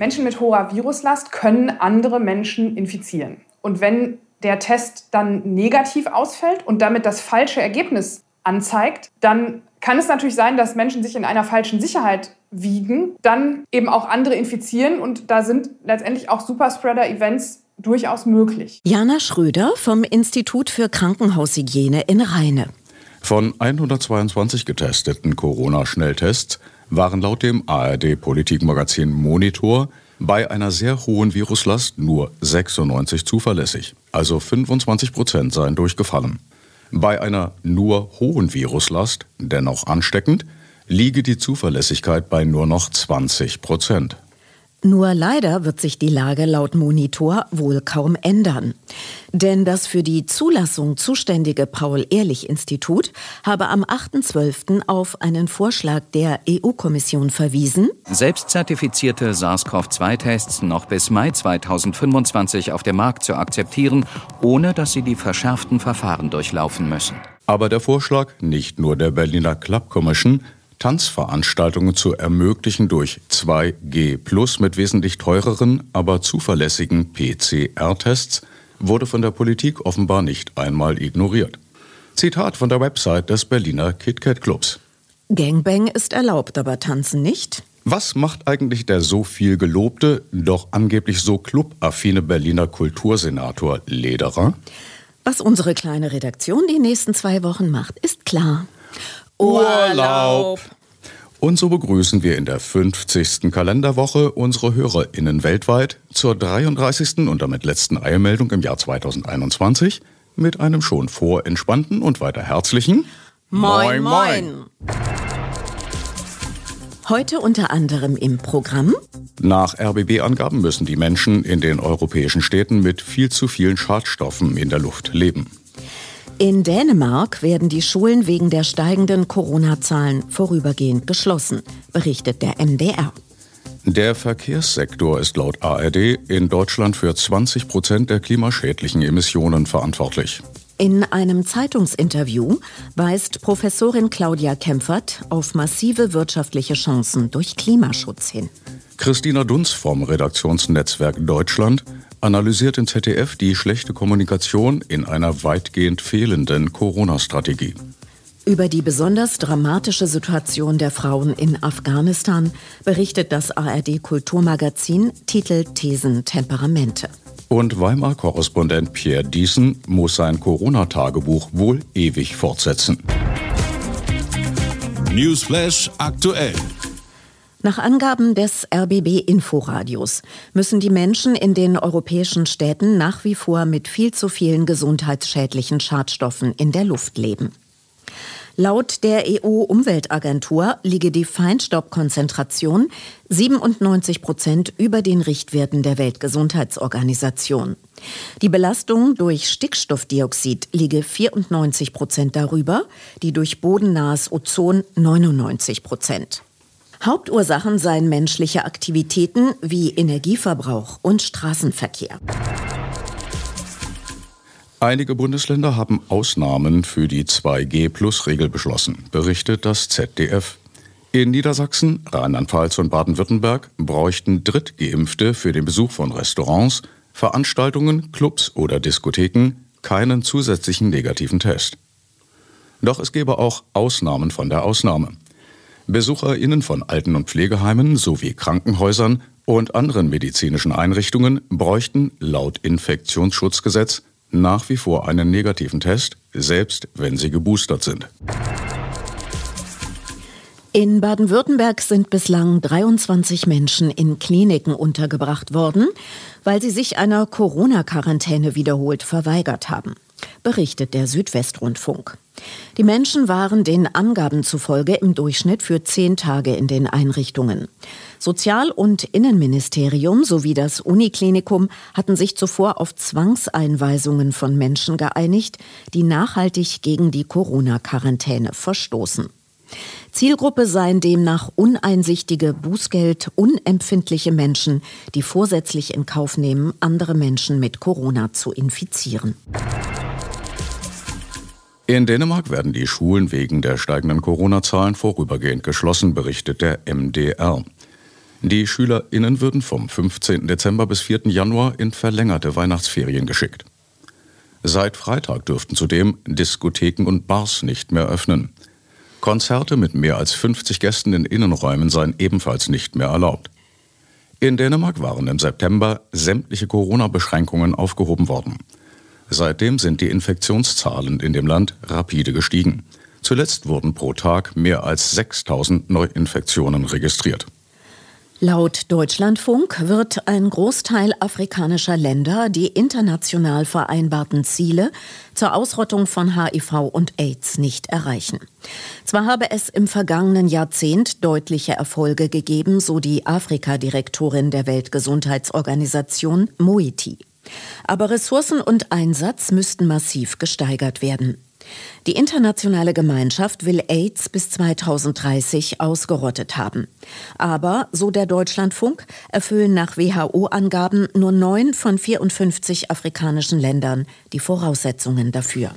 Menschen mit hoher Viruslast können andere Menschen infizieren. Und wenn der Test dann negativ ausfällt und damit das falsche Ergebnis anzeigt, dann kann es natürlich sein, dass Menschen sich in einer falschen Sicherheit wiegen, dann eben auch andere infizieren und da sind letztendlich auch Superspreader-Events durchaus möglich. Jana Schröder vom Institut für Krankenhaushygiene in Rheine. Von 122 getesteten Corona-Schnelltests waren laut dem ARD-Politikmagazin Monitor bei einer sehr hohen Viruslast nur 96 zuverlässig, also 25 Prozent seien durchgefallen. Bei einer nur hohen Viruslast, dennoch ansteckend, liege die Zuverlässigkeit bei nur noch 20 Prozent. Nur leider wird sich die Lage laut Monitor wohl kaum ändern. Denn das für die Zulassung zuständige Paul-Ehrlich-Institut habe am 8.12. auf einen Vorschlag der EU-Kommission verwiesen, selbstzertifizierte SARS-CoV-2-Tests noch bis Mai 2025 auf dem Markt zu akzeptieren, ohne dass sie die verschärften Verfahren durchlaufen müssen. Aber der Vorschlag nicht nur der Berliner Club Commission, Tanzveranstaltungen zu ermöglichen durch 2G Plus mit wesentlich teureren, aber zuverlässigen PCR-Tests, wurde von der Politik offenbar nicht einmal ignoriert. Zitat von der Website des Berliner KitKat Clubs. Gangbang ist erlaubt, aber Tanzen nicht. Was macht eigentlich der so viel gelobte, doch angeblich so clubaffine Berliner Kultursenator Lederer? Was unsere kleine Redaktion die nächsten zwei Wochen macht, ist klar. Urlaub. Und so begrüßen wir in der 50. Kalenderwoche unsere HörerInnen weltweit zur 33. und damit letzten Eilmeldung im Jahr 2021 mit einem schon vorentspannten und weiter herzlichen Moin, moin. Heute unter anderem im Programm Nach RBB-Angaben müssen die Menschen in den europäischen Städten mit viel zu vielen Schadstoffen in der Luft leben. In Dänemark werden die Schulen wegen der steigenden Corona-Zahlen vorübergehend geschlossen, berichtet der NDR. Der Verkehrssektor ist laut ARD in Deutschland für 20 Prozent der klimaschädlichen Emissionen verantwortlich. In einem Zeitungsinterview weist Professorin Claudia Kempfert auf massive wirtschaftliche Chancen durch Klimaschutz hin. Christina Dunz vom Redaktionsnetzwerk Deutschland analysiert in ZDF die schlechte Kommunikation in einer weitgehend fehlenden Corona-Strategie. Über die besonders dramatische Situation der Frauen in Afghanistan berichtet das ARD Kulturmagazin Titel Thesen Temperamente. Und Weimar-Korrespondent Pierre Diesen muss sein Corona-Tagebuch wohl ewig fortsetzen. Newsflash aktuell. Nach Angaben des RBB Inforadios müssen die Menschen in den europäischen Städten nach wie vor mit viel zu vielen gesundheitsschädlichen Schadstoffen in der Luft leben. Laut der EU-Umweltagentur liege die Feinstaubkonzentration 97 Prozent über den Richtwerten der Weltgesundheitsorganisation. Die Belastung durch Stickstoffdioxid liege 94 Prozent darüber, die durch bodennahes Ozon 99 Prozent. Hauptursachen seien menschliche Aktivitäten wie Energieverbrauch und Straßenverkehr. Einige Bundesländer haben Ausnahmen für die 2G-Plus-Regel beschlossen, berichtet das ZDF. In Niedersachsen, Rheinland-Pfalz und Baden-Württemberg bräuchten Drittgeimpfte für den Besuch von Restaurants, Veranstaltungen, Clubs oder Diskotheken keinen zusätzlichen negativen Test. Doch es gäbe auch Ausnahmen von der Ausnahme. BesucherInnen von Alten- und Pflegeheimen sowie Krankenhäusern und anderen medizinischen Einrichtungen bräuchten laut Infektionsschutzgesetz nach wie vor einen negativen Test, selbst wenn sie geboostert sind. In Baden-Württemberg sind bislang 23 Menschen in Kliniken untergebracht worden, weil sie sich einer Corona-Quarantäne wiederholt verweigert haben, berichtet der Südwestrundfunk. Die Menschen waren den Angaben zufolge im Durchschnitt für zehn Tage in den Einrichtungen. Sozial- und Innenministerium sowie das Uniklinikum hatten sich zuvor auf Zwangseinweisungen von Menschen geeinigt, die nachhaltig gegen die Corona-Quarantäne verstoßen. Zielgruppe seien demnach uneinsichtige, Bußgeld unempfindliche Menschen, die vorsätzlich in Kauf nehmen, andere Menschen mit Corona zu infizieren. In Dänemark werden die Schulen wegen der steigenden Corona-Zahlen vorübergehend geschlossen, berichtet der MDR. Die SchülerInnen würden vom 15. Dezember bis 4. Januar in verlängerte Weihnachtsferien geschickt. Seit Freitag dürften zudem Diskotheken und Bars nicht mehr öffnen. Konzerte mit mehr als 50 Gästen in Innenräumen seien ebenfalls nicht mehr erlaubt. In Dänemark waren im September sämtliche Corona-Beschränkungen aufgehoben worden. Seitdem sind die Infektionszahlen in dem Land rapide gestiegen. Zuletzt wurden pro Tag mehr als 6000 Neuinfektionen registriert. Laut Deutschlandfunk wird ein Großteil afrikanischer Länder die international vereinbarten Ziele zur Ausrottung von HIV und AIDS nicht erreichen. Zwar habe es im vergangenen Jahrzehnt deutliche Erfolge gegeben, so die Afrika-Direktorin der Weltgesundheitsorganisation Moiti. Aber Ressourcen und Einsatz müssten massiv gesteigert werden. Die internationale Gemeinschaft will AIDS bis 2030 ausgerottet haben. Aber, so der Deutschlandfunk, erfüllen nach WHO-Angaben nur neun von 54 afrikanischen Ländern die Voraussetzungen dafür.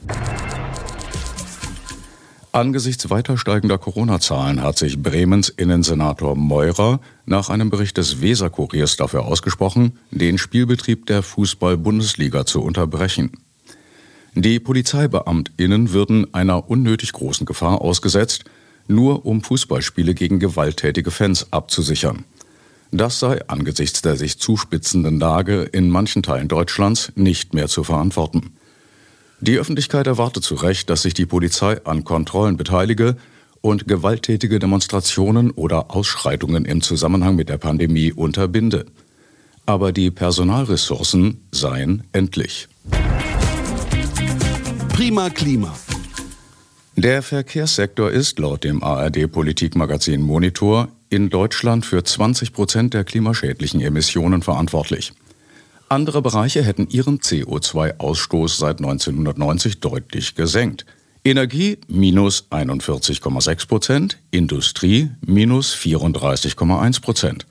Angesichts weiter steigender Corona-Zahlen hat sich Bremens Innensenator Meurer nach einem Bericht des Weserkuriers dafür ausgesprochen, den Spielbetrieb der Fußball-Bundesliga zu unterbrechen. Die Polizeibeamtinnen würden einer unnötig großen Gefahr ausgesetzt, nur um Fußballspiele gegen gewalttätige Fans abzusichern. Das sei angesichts der sich zuspitzenden Lage in manchen Teilen Deutschlands nicht mehr zu verantworten. Die Öffentlichkeit erwartet zu Recht, dass sich die Polizei an Kontrollen beteilige und gewalttätige Demonstrationen oder Ausschreitungen im Zusammenhang mit der Pandemie unterbinde. Aber die Personalressourcen seien endlich. Prima Klima. Der Verkehrssektor ist laut dem ARD-Politikmagazin Monitor in Deutschland für 20 Prozent der klimaschädlichen Emissionen verantwortlich. Andere Bereiche hätten ihren CO2-Ausstoß seit 1990 deutlich gesenkt. Energie minus 41,6 Prozent, Industrie minus 34,1 Prozent.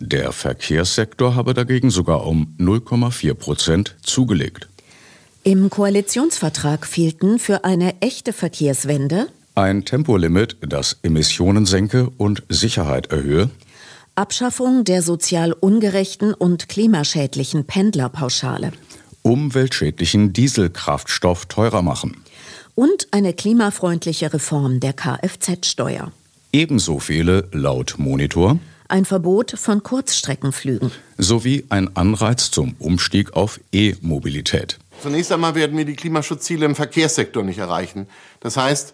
Der Verkehrssektor habe dagegen sogar um 0,4 Prozent zugelegt. Im Koalitionsvertrag fehlten für eine echte Verkehrswende ein Tempolimit, das Emissionen senke und Sicherheit erhöhe, Abschaffung der sozial ungerechten und klimaschädlichen Pendlerpauschale, umweltschädlichen Dieselkraftstoff teurer machen und eine klimafreundliche Reform der Kfz-Steuer. Ebenso fehle laut Monitor ein Verbot von Kurzstreckenflügen sowie ein Anreiz zum Umstieg auf E-Mobilität. Zunächst einmal werden wir die Klimaschutzziele im Verkehrssektor nicht erreichen. Das heißt,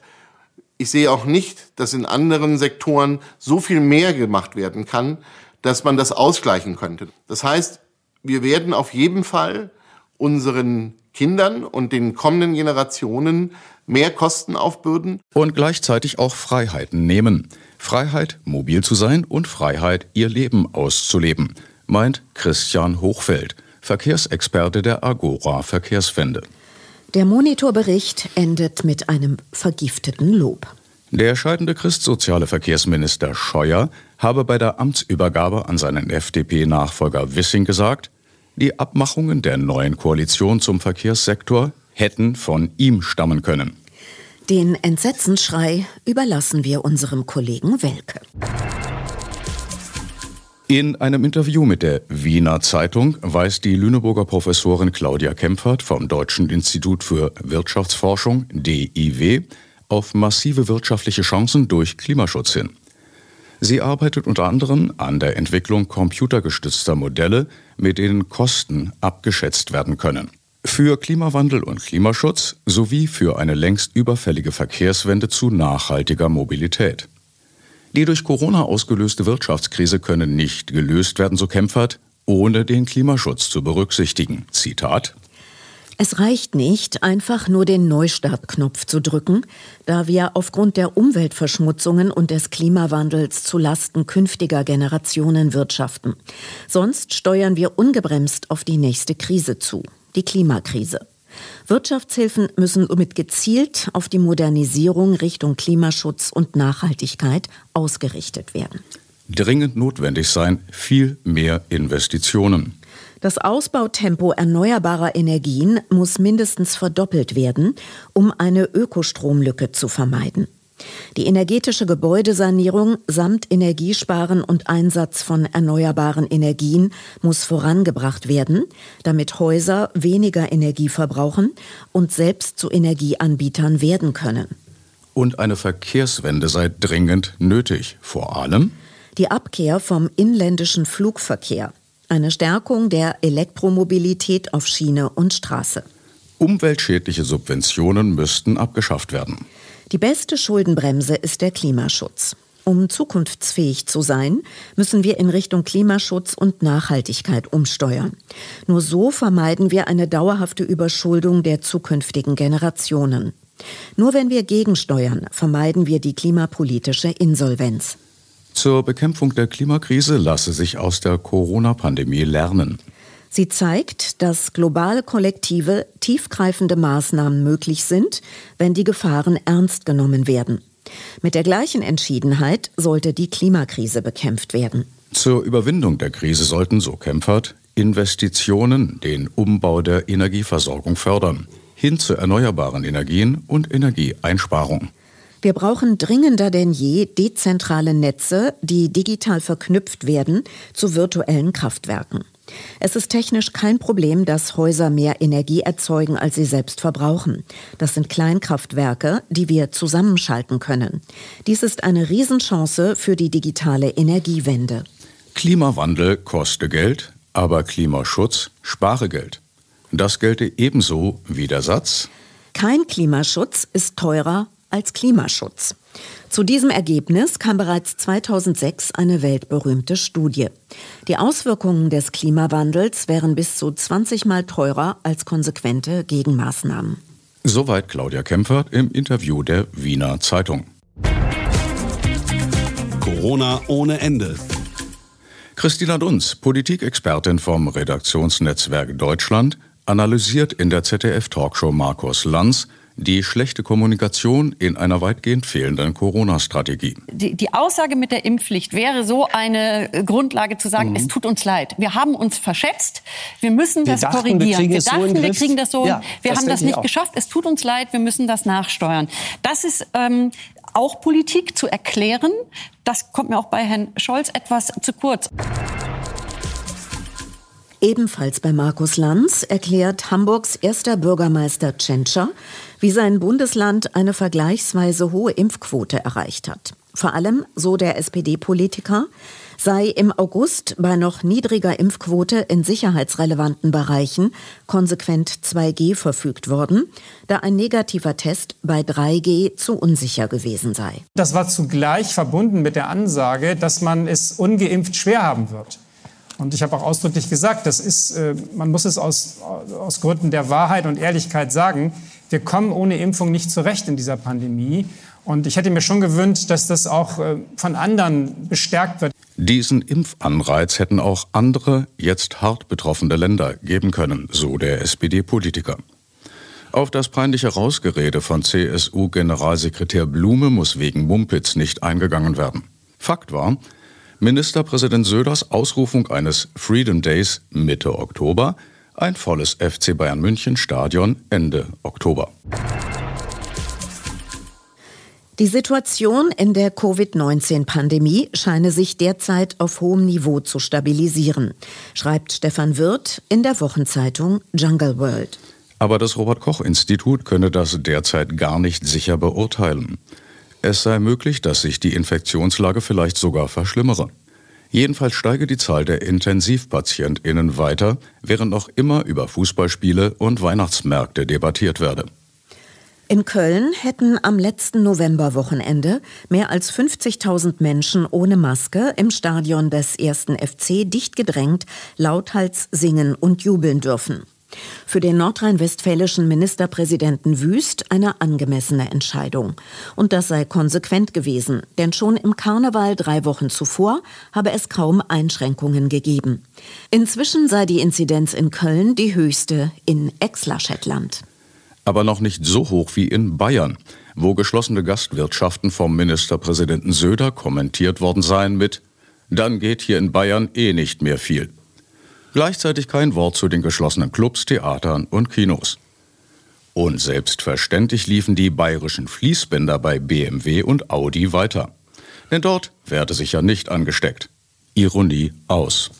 ich sehe auch nicht, dass in anderen Sektoren so viel mehr gemacht werden kann, dass man das ausgleichen könnte. Das heißt, wir werden auf jeden Fall unseren Kindern und den kommenden Generationen mehr Kosten aufbürden. Und gleichzeitig auch Freiheiten nehmen. Freiheit, mobil zu sein und Freiheit, ihr Leben auszuleben, meint Christian Hochfeld. Verkehrsexperte der Agora Verkehrswende. Der Monitorbericht endet mit einem vergifteten Lob. Der scheidende christsoziale Verkehrsminister Scheuer habe bei der Amtsübergabe an seinen FDP-Nachfolger Wissing gesagt, die Abmachungen der neuen Koalition zum Verkehrssektor hätten von ihm stammen können. Den Entsetzensschrei überlassen wir unserem Kollegen Welke. In einem Interview mit der Wiener Zeitung weist die Lüneburger Professorin Claudia Kempfert vom Deutschen Institut für Wirtschaftsforschung DIW auf massive wirtschaftliche Chancen durch Klimaschutz hin. Sie arbeitet unter anderem an der Entwicklung computergestützter Modelle, mit denen Kosten abgeschätzt werden können. Für Klimawandel und Klimaschutz sowie für eine längst überfällige Verkehrswende zu nachhaltiger Mobilität. Die durch Corona ausgelöste Wirtschaftskrise könne nicht gelöst werden, so Kempfert, ohne den Klimaschutz zu berücksichtigen. Zitat es reicht nicht, einfach nur den Neustartknopf zu drücken, da wir aufgrund der Umweltverschmutzungen und des Klimawandels zu Lasten künftiger Generationen wirtschaften. Sonst steuern wir ungebremst auf die nächste Krise zu, die Klimakrise. Wirtschaftshilfen müssen somit gezielt auf die Modernisierung Richtung Klimaschutz und Nachhaltigkeit ausgerichtet werden. Dringend notwendig sein viel mehr Investitionen. Das Ausbautempo erneuerbarer Energien muss mindestens verdoppelt werden, um eine Ökostromlücke zu vermeiden. Die energetische Gebäudesanierung samt Energiesparen und Einsatz von erneuerbaren Energien muss vorangebracht werden, damit Häuser weniger Energie verbrauchen und selbst zu Energieanbietern werden können. Und eine Verkehrswende sei dringend nötig, vor allem die Abkehr vom inländischen Flugverkehr eine Stärkung der Elektromobilität auf Schiene und Straße. Umweltschädliche Subventionen müssten abgeschafft werden. Die beste Schuldenbremse ist der Klimaschutz. Um zukunftsfähig zu sein, müssen wir in Richtung Klimaschutz und Nachhaltigkeit umsteuern. Nur so vermeiden wir eine dauerhafte Überschuldung der zukünftigen Generationen. Nur wenn wir gegensteuern, vermeiden wir die klimapolitische Insolvenz. Zur Bekämpfung der Klimakrise lasse sich aus der Corona-Pandemie lernen. Sie zeigt, dass globale kollektive, tiefgreifende Maßnahmen möglich sind, wenn die Gefahren ernst genommen werden. Mit der gleichen Entschiedenheit sollte die Klimakrise bekämpft werden. Zur Überwindung der Krise sollten, so Kempfert, Investitionen den Umbau der Energieversorgung fördern, hin zu erneuerbaren Energien und Energieeinsparung. Wir brauchen dringender denn je dezentrale Netze, die digital verknüpft werden zu virtuellen Kraftwerken. Es ist technisch kein Problem, dass Häuser mehr Energie erzeugen, als sie selbst verbrauchen. Das sind Kleinkraftwerke, die wir zusammenschalten können. Dies ist eine Riesenchance für die digitale Energiewende. Klimawandel koste Geld, aber Klimaschutz spare Geld. Das gelte ebenso wie der Satz. Kein Klimaschutz ist teurer als Klimaschutz. Zu diesem Ergebnis kam bereits 2006 eine weltberühmte Studie. Die Auswirkungen des Klimawandels wären bis zu 20 Mal teurer als konsequente Gegenmaßnahmen. Soweit Claudia Kempfert im Interview der Wiener Zeitung. Corona ohne Ende. Christina Dunz, Politikexpertin vom Redaktionsnetzwerk Deutschland, analysiert in der ZDF-Talkshow Markus Lanz die schlechte Kommunikation in einer weitgehend fehlenden Corona-Strategie. Die, die, Aussage mit der Impfpflicht wäre so eine Grundlage zu sagen, mhm. es tut uns leid. Wir haben uns verschätzt. Wir müssen wir das dachten, korrigieren. Wir, wir dachten, so wir kriegen das so. Ja, wir das haben das nicht geschafft. Es tut uns leid. Wir müssen das nachsteuern. Das ist ähm, auch Politik zu erklären. Das kommt mir auch bei Herrn Scholz etwas zu kurz. Ebenfalls bei Markus Lanz erklärt Hamburgs erster Bürgermeister Tschentscher, wie sein Bundesland eine vergleichsweise hohe Impfquote erreicht hat. Vor allem, so der SPD-Politiker, sei im August bei noch niedriger Impfquote in sicherheitsrelevanten Bereichen konsequent 2G verfügt worden, da ein negativer Test bei 3G zu unsicher gewesen sei. Das war zugleich verbunden mit der Ansage, dass man es ungeimpft schwer haben wird. Und ich habe auch ausdrücklich gesagt, das ist, äh, man muss es aus, aus Gründen der Wahrheit und Ehrlichkeit sagen, wir kommen ohne Impfung nicht zurecht in dieser Pandemie. Und ich hätte mir schon gewünscht, dass das auch äh, von anderen bestärkt wird. Diesen Impfanreiz hätten auch andere, jetzt hart betroffene Länder geben können, so der SPD-Politiker. Auf das peinliche Rausgerede von CSU-Generalsekretär Blume muss wegen Mumpitz nicht eingegangen werden. Fakt war, Ministerpräsident Söders Ausrufung eines Freedom Days Mitte Oktober, ein volles FC Bayern München Stadion Ende Oktober. Die Situation in der Covid-19-Pandemie scheine sich derzeit auf hohem Niveau zu stabilisieren, schreibt Stefan Wirth in der Wochenzeitung Jungle World. Aber das Robert Koch Institut könne das derzeit gar nicht sicher beurteilen. Es sei möglich, dass sich die Infektionslage vielleicht sogar verschlimmere. Jedenfalls steige die Zahl der Intensivpatientinnen weiter, während noch immer über Fußballspiele und Weihnachtsmärkte debattiert werde. In Köln hätten am letzten Novemberwochenende mehr als 50.000 Menschen ohne Maske im Stadion des ersten FC dicht gedrängt, lauthals singen und jubeln dürfen. Für den nordrhein-westfälischen Ministerpräsidenten Wüst eine angemessene Entscheidung. Und das sei konsequent gewesen, denn schon im Karneval drei Wochen zuvor habe es kaum Einschränkungen gegeben. Inzwischen sei die Inzidenz in Köln die höchste in Exlashetland aber noch nicht so hoch wie in Bayern, wo geschlossene Gastwirtschaften vom Ministerpräsidenten Söder kommentiert worden seien mit Dann geht hier in Bayern eh nicht mehr viel. Gleichzeitig kein Wort zu den geschlossenen Clubs, Theatern und Kinos. Und selbstverständlich liefen die bayerischen Fließbänder bei BMW und Audi weiter. Denn dort werde sich ja nicht angesteckt. Ironie aus.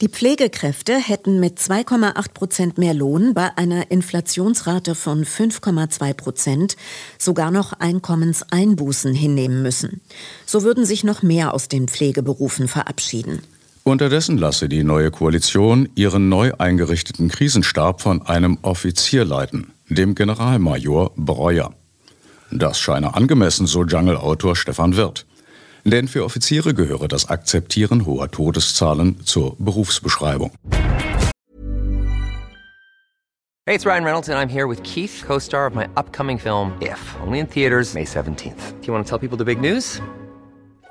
Die Pflegekräfte hätten mit 2,8 Prozent mehr Lohn bei einer Inflationsrate von 5,2 Prozent sogar noch Einkommenseinbußen hinnehmen müssen. So würden sich noch mehr aus den Pflegeberufen verabschieden. Unterdessen lasse die neue Koalition ihren neu eingerichteten Krisenstab von einem Offizier leiten, dem Generalmajor Breuer. Das scheine angemessen, so Jungle-Autor Stefan Wirth. Denn für Offiziere gehöre das Akzeptieren hoher Todeszahlen zur Berufsbeschreibung. Hey, it's Ryan Reynolds and I'm here with Keith, co-star of my upcoming film If, only in theaters May 17th. Do you want to tell people the big news?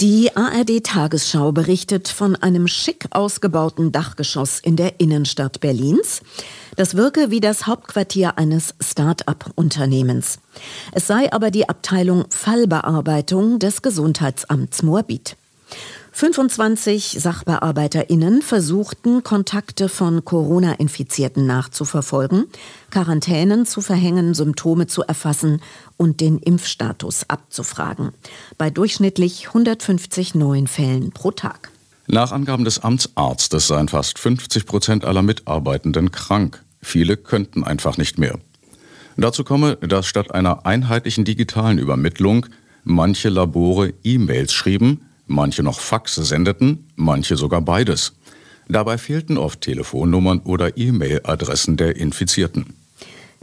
Die ARD-Tagesschau berichtet von einem schick ausgebauten Dachgeschoss in der Innenstadt Berlins. Das wirke wie das Hauptquartier eines Start-up-Unternehmens. Es sei aber die Abteilung Fallbearbeitung des Gesundheitsamts Moabit. 25 SachbearbeiterInnen versuchten, Kontakte von Corona-Infizierten nachzuverfolgen, Quarantänen zu verhängen, Symptome zu erfassen und den Impfstatus abzufragen. Bei durchschnittlich 150 neuen Fällen pro Tag. Nach Angaben des Amtsarztes seien fast 50 Prozent aller Mitarbeitenden krank. Viele könnten einfach nicht mehr. Dazu komme, dass statt einer einheitlichen digitalen Übermittlung manche Labore E-Mails schrieben, manche noch Faxe sendeten, manche sogar beides. Dabei fehlten oft Telefonnummern oder E-Mail-Adressen der Infizierten.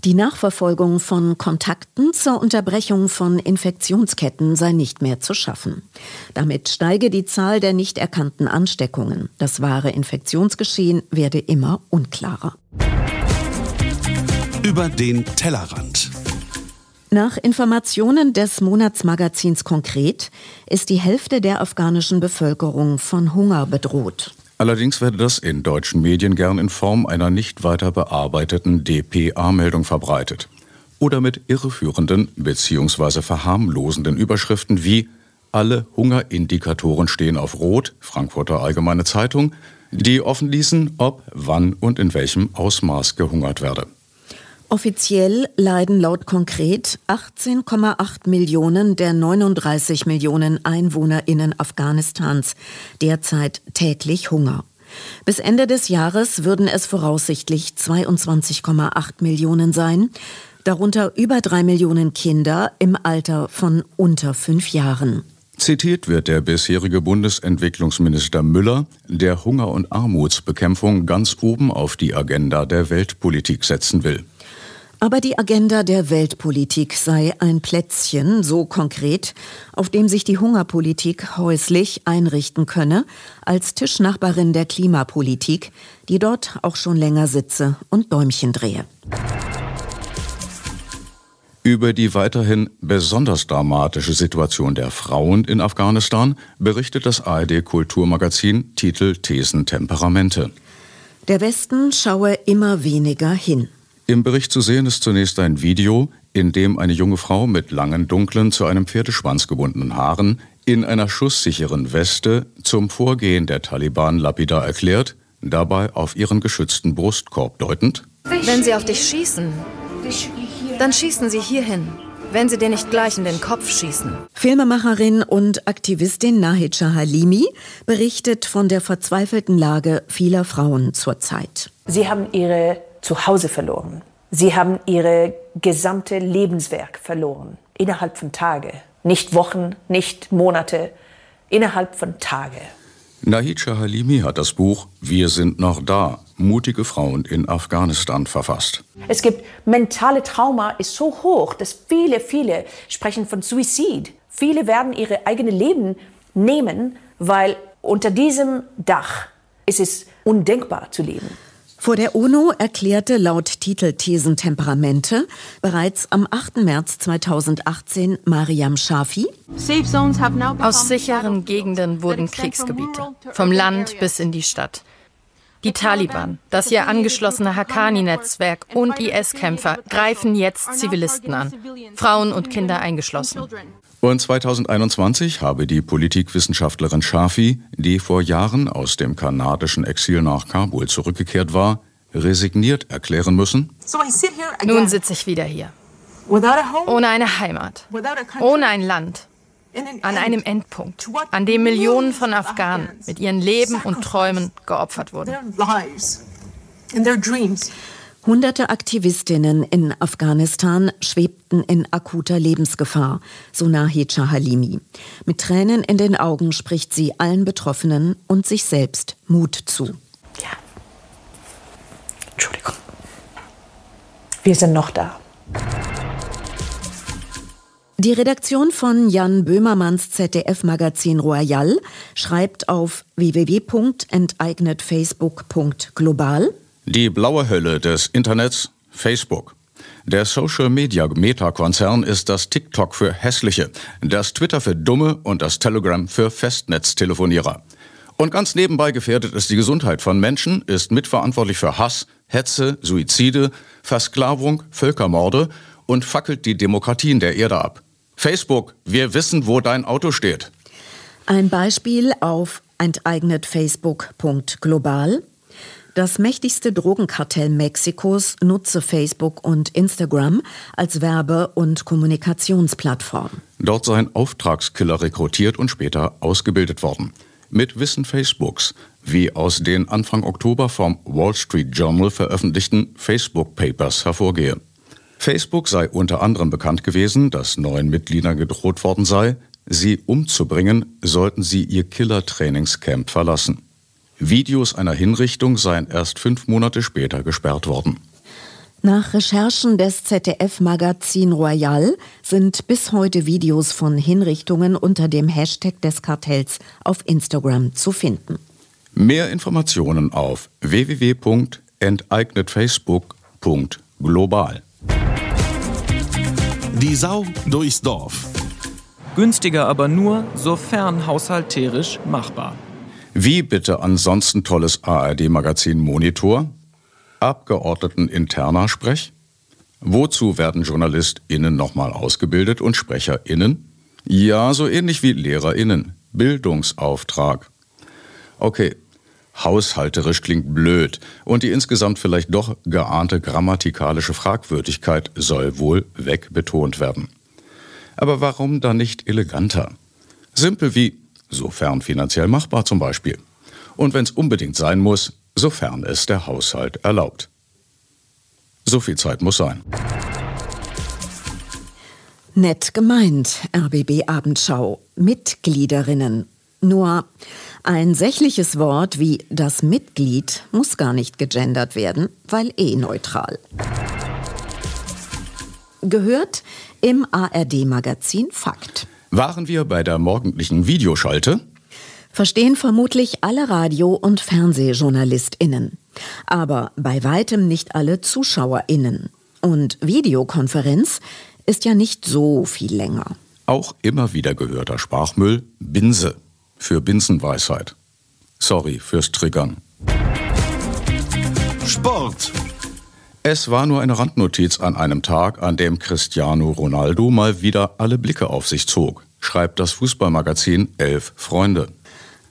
Die Nachverfolgung von Kontakten zur Unterbrechung von Infektionsketten sei nicht mehr zu schaffen. Damit steige die Zahl der nicht erkannten Ansteckungen. Das wahre Infektionsgeschehen werde immer unklarer. Über den Tellerrand. Nach Informationen des Monatsmagazins Konkret ist die Hälfte der afghanischen Bevölkerung von Hunger bedroht. Allerdings werde das in deutschen Medien gern in Form einer nicht weiter bearbeiteten DPA-Meldung verbreitet. Oder mit irreführenden bzw. verharmlosenden Überschriften wie Alle Hungerindikatoren stehen auf Rot, Frankfurter Allgemeine Zeitung, die offen ließen, ob, wann und in welchem Ausmaß gehungert werde. Offiziell leiden laut konkret 18,8 Millionen der 39 Millionen Einwohnerinnen Afghanistans derzeit täglich Hunger. Bis Ende des Jahres würden es voraussichtlich 22,8 Millionen sein, darunter über drei Millionen Kinder im Alter von unter fünf Jahren. Zitiert wird der bisherige Bundesentwicklungsminister Müller, der Hunger- und Armutsbekämpfung ganz oben auf die Agenda der Weltpolitik setzen will. Aber die Agenda der Weltpolitik sei ein Plätzchen, so konkret, auf dem sich die Hungerpolitik häuslich einrichten könne, als Tischnachbarin der Klimapolitik, die dort auch schon länger sitze und Däumchen drehe. Über die weiterhin besonders dramatische Situation der Frauen in Afghanistan berichtet das ARD Kulturmagazin Titel Thesen Temperamente. Der Westen schaue immer weniger hin. Im Bericht zu sehen ist zunächst ein Video, in dem eine junge Frau mit langen, dunklen, zu einem Pferdeschwanz gebundenen Haaren in einer schusssicheren Weste zum Vorgehen der Taliban lapidar erklärt, dabei auf ihren geschützten Brustkorb deutend. Wenn sie auf dich schießen, Dann schießen Sie hierhin. Wenn sie dir nicht gleich in den Kopf schießen. Filmemacherin und Aktivistin Nahidja Halimi berichtet von der verzweifelten Lage vieler Frauen zurzeit. Sie haben ihre Zuhause verloren. Sie haben ihr gesamte Lebenswerk verloren. Innerhalb von Tagen. Nicht Wochen, nicht Monate. Innerhalb von Tagen. Nahidja Halimi hat das Buch Wir sind noch da. Mutige Frauen in Afghanistan verfasst. Es gibt mentale Trauma ist so hoch, dass viele, viele sprechen von Suizid. Viele werden ihre eigene Leben nehmen, weil unter diesem Dach ist es undenkbar zu leben. Vor der UNO erklärte laut Titelthesen Temperamente bereits am 8. März 2018 Mariam Shafi. Aus sicheren Gegenden wurden Kriegsgebiete, vom Land bis in die Stadt. Die Taliban, das ihr angeschlossene Haqqani-Netzwerk und IS-Kämpfer greifen jetzt Zivilisten an, Frauen und Kinder eingeschlossen. Und 2021 habe die Politikwissenschaftlerin Shafi, die vor Jahren aus dem kanadischen Exil nach Kabul zurückgekehrt war, resigniert erklären müssen. Nun sitze ich wieder hier. Ohne eine Heimat, ohne ein Land, an einem Endpunkt, an dem Millionen von Afghanen mit ihren Leben und Träumen geopfert wurden. Hunderte Aktivistinnen in Afghanistan schwebten in akuter Lebensgefahr, so Nahidja Halimi. Mit Tränen in den Augen spricht sie allen Betroffenen und sich selbst Mut zu. Ja. Entschuldigung. Wir sind noch da. Die Redaktion von Jan Böhmermanns ZDF-Magazin Royal schreibt auf www.enteignetfacebook.global die blaue Hölle des Internets, Facebook. Der Social Media Meta-Konzern ist das TikTok für Hässliche, das Twitter für Dumme und das Telegram für Festnetztelefonierer. Und ganz nebenbei gefährdet es die Gesundheit von Menschen, ist mitverantwortlich für Hass, Hetze, Suizide, Versklavung, Völkermorde und fackelt die Demokratien der Erde ab. Facebook, wir wissen, wo dein Auto steht. Ein Beispiel auf enteignetfacebook.global. Das mächtigste Drogenkartell Mexikos nutze Facebook und Instagram als Werbe- und Kommunikationsplattform. Dort seien Auftragskiller rekrutiert und später ausgebildet worden. Mit Wissen Facebooks, wie aus den Anfang Oktober vom Wall Street Journal veröffentlichten Facebook Papers hervorgehe. Facebook sei unter anderem bekannt gewesen, dass neuen Mitgliedern gedroht worden sei, sie umzubringen, sollten sie ihr Killer-Trainingscamp verlassen. Videos einer Hinrichtung seien erst fünf Monate später gesperrt worden. Nach Recherchen des ZDF-Magazin Royal sind bis heute Videos von Hinrichtungen unter dem Hashtag des Kartells auf Instagram zu finden. Mehr Informationen auf www.enteignetfacebook.global. Die Sau durchs Dorf. Günstiger aber nur, sofern haushalterisch machbar. Wie bitte ansonsten tolles ARD-Magazin Monitor? Abgeordneten-interner Sprech? Wozu werden JournalistInnen nochmal ausgebildet und SprecherInnen? Ja, so ähnlich wie LehrerInnen. Bildungsauftrag. Okay, haushalterisch klingt blöd und die insgesamt vielleicht doch geahnte grammatikalische Fragwürdigkeit soll wohl wegbetont werden. Aber warum dann nicht eleganter? Simpel wie sofern finanziell machbar zum Beispiel. Und wenn es unbedingt sein muss, sofern es der Haushalt erlaubt. So viel Zeit muss sein. Nett gemeint, RBB Abendschau. Mitgliederinnen. Nur ein sächliches Wort wie das Mitglied muss gar nicht gegendert werden, weil eh neutral. Gehört im ARD-Magazin Fakt. Waren wir bei der morgendlichen Videoschalte? Verstehen vermutlich alle Radio- und Fernsehjournalistinnen. Aber bei weitem nicht alle Zuschauerinnen. Und Videokonferenz ist ja nicht so viel länger. Auch immer wieder gehörter Sprachmüll Binse für Binsenweisheit. Sorry fürs Triggern. Sport. Es war nur eine Randnotiz an einem Tag, an dem Cristiano Ronaldo mal wieder alle Blicke auf sich zog, schreibt das Fußballmagazin Elf Freunde.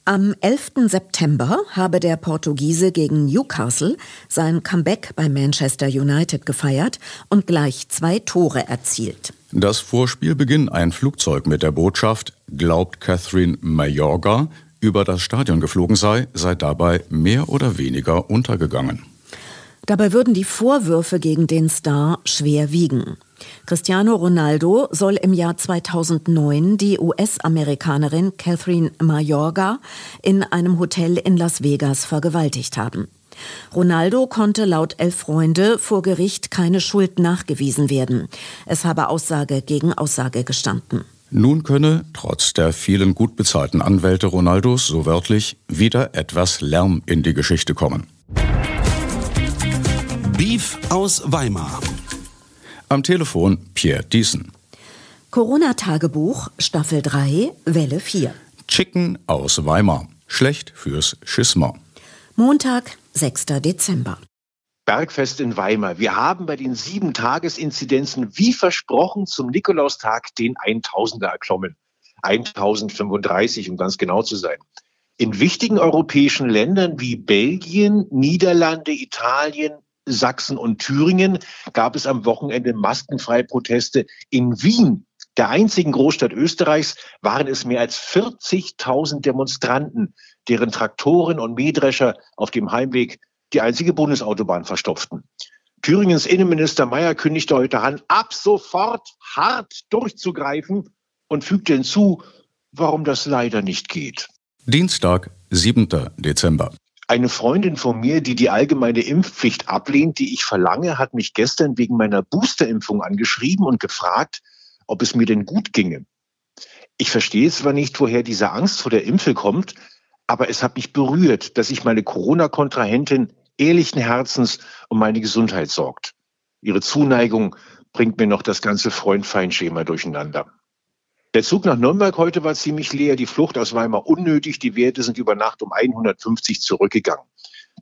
Am 11. September habe der Portugiese gegen Newcastle sein Comeback bei Manchester United gefeiert und gleich zwei Tore erzielt. Das Vorspielbeginn ein Flugzeug mit der Botschaft, glaubt Catherine Mayorga, über das Stadion geflogen sei, sei dabei mehr oder weniger untergegangen. Dabei würden die Vorwürfe gegen den Star schwer wiegen. Cristiano Ronaldo soll im Jahr 2009 die US-Amerikanerin Catherine Mayorga in einem Hotel in Las Vegas vergewaltigt haben. Ronaldo konnte laut elf Freunde vor Gericht keine Schuld nachgewiesen werden. Es habe Aussage gegen Aussage gestanden. Nun könne, trotz der vielen gut bezahlten Anwälte Ronaldos, so wörtlich, wieder etwas Lärm in die Geschichte kommen. Beef aus Weimar. Am Telefon Pierre Diesen. Corona-Tagebuch, Staffel 3, Welle 4. Chicken aus Weimar. Schlecht fürs Schisma. Montag, 6. Dezember. Bergfest in Weimar. Wir haben bei den sieben Tagesinzidenzen wie versprochen zum Nikolaustag den 1000er erklommen. 1035, um ganz genau zu sein. In wichtigen europäischen Ländern wie Belgien, Niederlande, Italien, Sachsen und Thüringen gab es am Wochenende maskenfreie Proteste. In Wien, der einzigen Großstadt Österreichs, waren es mehr als 40.000 Demonstranten, deren Traktoren und Mähdrescher auf dem Heimweg die einzige Bundesautobahn verstopften. Thüringens Innenminister Mayer kündigte heute an, ab sofort hart durchzugreifen und fügte hinzu, warum das leider nicht geht. Dienstag, 7. Dezember. Eine Freundin von mir, die die allgemeine Impfpflicht ablehnt, die ich verlange, hat mich gestern wegen meiner Boosterimpfung angeschrieben und gefragt, ob es mir denn gut ginge. Ich verstehe zwar nicht, woher diese Angst vor der Impfe kommt, aber es hat mich berührt, dass sich meine Corona-Kontrahentin ehrlichen Herzens um meine Gesundheit sorgt. Ihre Zuneigung bringt mir noch das ganze Freund-Feind-Schema durcheinander. Der Zug nach Nürnberg heute war ziemlich leer, die Flucht aus Weimar unnötig, die Werte sind über Nacht um 150 zurückgegangen.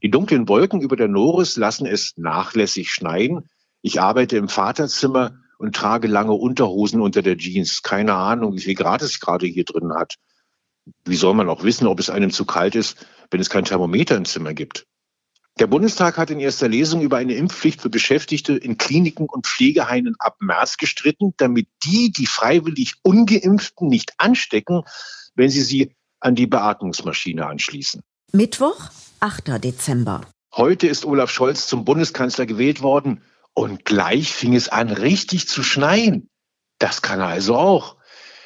Die dunklen Wolken über der Noris lassen es nachlässig schneien. Ich arbeite im Vaterzimmer und trage lange Unterhosen unter der Jeans. Keine Ahnung, wie viel Grad es gerade hier drin hat. Wie soll man auch wissen, ob es einem zu kalt ist, wenn es kein Thermometer im Zimmer gibt? Der Bundestag hat in erster Lesung über eine Impfpflicht für Beschäftigte in Kliniken und Pflegeheimen ab März gestritten, damit die, die freiwillig ungeimpften, nicht anstecken, wenn sie sie an die Beatmungsmaschine anschließen. Mittwoch, 8. Dezember. Heute ist Olaf Scholz zum Bundeskanzler gewählt worden und gleich fing es an, richtig zu schneien. Das kann er also auch.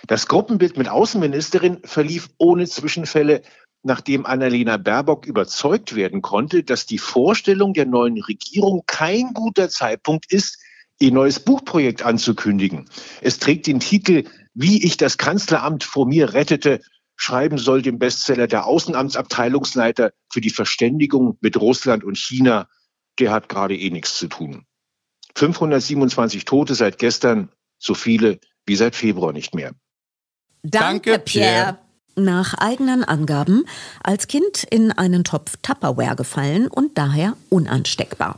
Das Gruppenbild mit Außenministerin verlief ohne Zwischenfälle nachdem Annalena Baerbock überzeugt werden konnte, dass die Vorstellung der neuen Regierung kein guter Zeitpunkt ist, ihr neues Buchprojekt anzukündigen. Es trägt den Titel Wie ich das Kanzleramt vor mir rettete, schreiben soll dem Bestseller der Außenamtsabteilungsleiter für die Verständigung mit Russland und China. Der hat gerade eh nichts zu tun. 527 Tote seit gestern, so viele wie seit Februar nicht mehr. Danke, Pierre nach eigenen Angaben als Kind in einen Topf Tupperware gefallen und daher unansteckbar.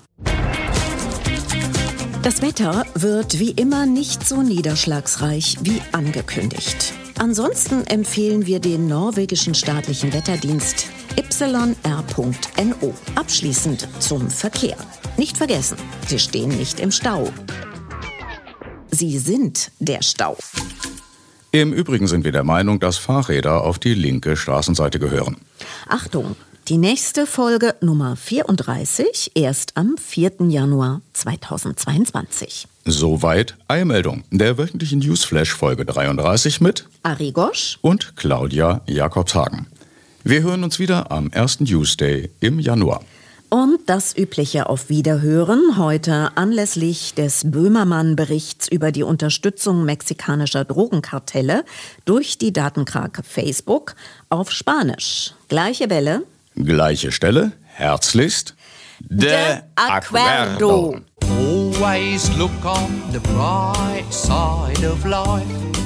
Das Wetter wird wie immer nicht so niederschlagsreich wie angekündigt. Ansonsten empfehlen wir den norwegischen staatlichen Wetterdienst yr.no. Abschließend zum Verkehr. Nicht vergessen, Sie stehen nicht im Stau. Sie sind der Stau. Im Übrigen sind wir der Meinung, dass Fahrräder auf die linke Straßenseite gehören. Achtung, die nächste Folge Nummer 34 erst am 4. Januar 2022. Soweit Eilmeldung der wöchentlichen Newsflash Folge 33 mit Ari Gosch und Claudia Jakobshagen. Wir hören uns wieder am ersten Newsday im Januar. Und das übliche auf Wiederhören heute anlässlich des Böhmermann-Berichts über die Unterstützung mexikanischer Drogenkartelle durch die Datenkrake Facebook auf Spanisch. Gleiche Welle. Gleiche Stelle. Herzlichst. De Acuerdo. Always look on the bright side of life.